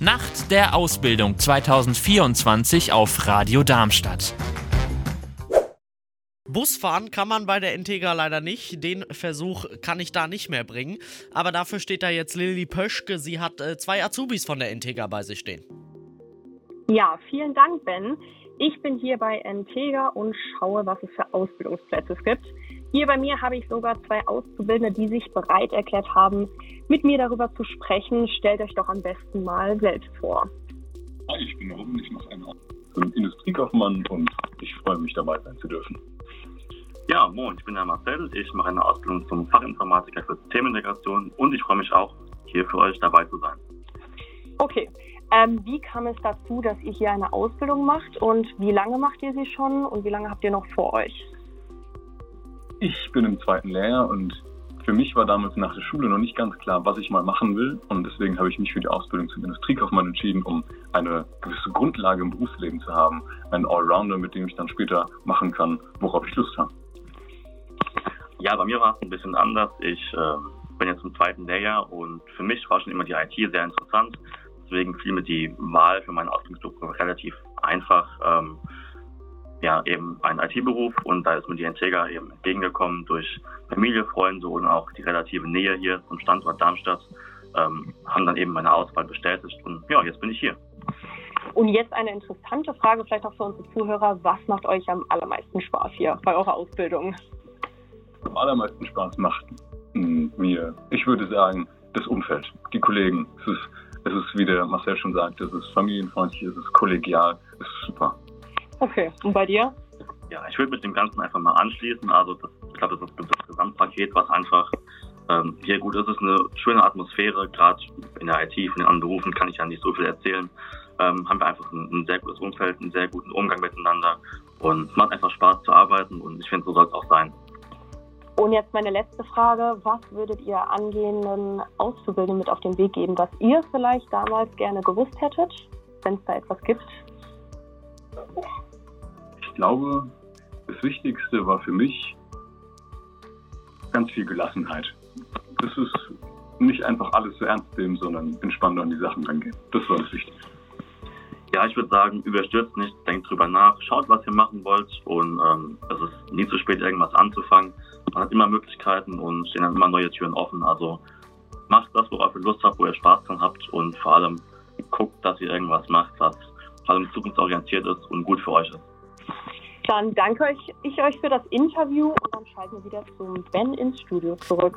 Nacht der Ausbildung 2024 auf Radio Darmstadt. Busfahren kann man bei der Integra leider nicht. Den Versuch kann ich da nicht mehr bringen. Aber dafür steht da jetzt Lilly Pöschke. Sie hat äh, zwei Azubis von der Integra bei sich stehen. Ja, vielen Dank, Ben. Ich bin hier bei Integra und schaue, was es für Ausbildungsplätze gibt. Hier bei mir habe ich sogar zwei Auszubildende, die sich bereit erklärt haben, mit mir darüber zu sprechen. Stellt euch doch am besten mal selbst vor. Hi, ich bin Robin, ich mache einen Industriekaufmann und ich freue mich dabei sein zu dürfen. Ja, moin, ich bin der Marcel. Ich mache eine Ausbildung zum Fachinformatiker für Systemintegration und ich freue mich auch, hier für euch dabei zu sein. Okay, ähm, wie kam es dazu, dass ihr hier eine Ausbildung macht und wie lange macht ihr sie schon und wie lange habt ihr noch vor euch? Ich bin im zweiten Lehrjahr und für mich war damals nach der Schule noch nicht ganz klar, was ich mal machen will. Und deswegen habe ich mich für die Ausbildung zum Industriekaufmann entschieden, um eine gewisse Grundlage im Berufsleben zu haben. Einen Allrounder, mit dem ich dann später machen kann, worauf ich Lust habe. Ja, bei mir war es ein bisschen anders. Ich äh, bin jetzt im zweiten Lehrjahr und für mich war schon immer die IT sehr interessant. Deswegen fiel mir die Wahl für meinen Ausbildungsberuf relativ einfach. Ähm, ja, eben ein IT-Beruf und da ist mir die Integra eben entgegengekommen durch Familie, Freunde und auch die relative Nähe hier zum Standort Darmstadt, ähm, haben dann eben meine Auswahl bestätigt und ja, jetzt bin ich hier. Und jetzt eine interessante Frage, vielleicht auch für unsere Zuhörer. Was macht euch am allermeisten Spaß hier bei eurer Ausbildung? Am allermeisten Spaß macht mir, ich würde sagen, das Umfeld, die Kollegen. Es ist, es ist, wie der Marcel schon sagt, es ist familienfreundlich, es ist kollegial, es ist super. Okay, und bei dir? Ja, ich würde mit dem Ganzen einfach mal anschließen. Also das, ich glaube, das ist das Gesamtpaket, was einfach ähm, hier gut ist. Es ist eine schöne Atmosphäre, gerade in der IT, von den anderen Berufen kann ich ja nicht so viel erzählen. Ähm, haben wir einfach ein, ein, sehr gutes Umfeld, einen sehr guten Umgang miteinander und es macht einfach Spaß zu arbeiten und ich finde, so soll es auch sein. Und jetzt meine letzte Frage. Was würdet ihr angehenden Auszubildenden mit auf den Weg geben, was ihr vielleicht damals gerne gewusst hättet, wenn es da etwas gibt? Ich glaube, das Wichtigste war für mich ganz viel Gelassenheit. Das ist nicht einfach alles so ernst nehmen, sondern entspannt an die Sachen rangehen. Das war das Wichtigste. Ja, ich würde sagen, überstürzt nicht, denkt drüber nach, schaut, was ihr machen wollt und ähm, es ist nie zu spät, irgendwas anzufangen. Man hat immer Möglichkeiten und stehen dann immer neue Türen offen. Also macht das, worauf ihr Lust habt, wo ihr Spaß dran habt und vor allem guckt, dass ihr irgendwas macht, was vor allem zukunftsorientiert ist und gut für euch ist. Dann danke ich euch für das Interview und dann schalten wir wieder zum Ben ins Studio zurück.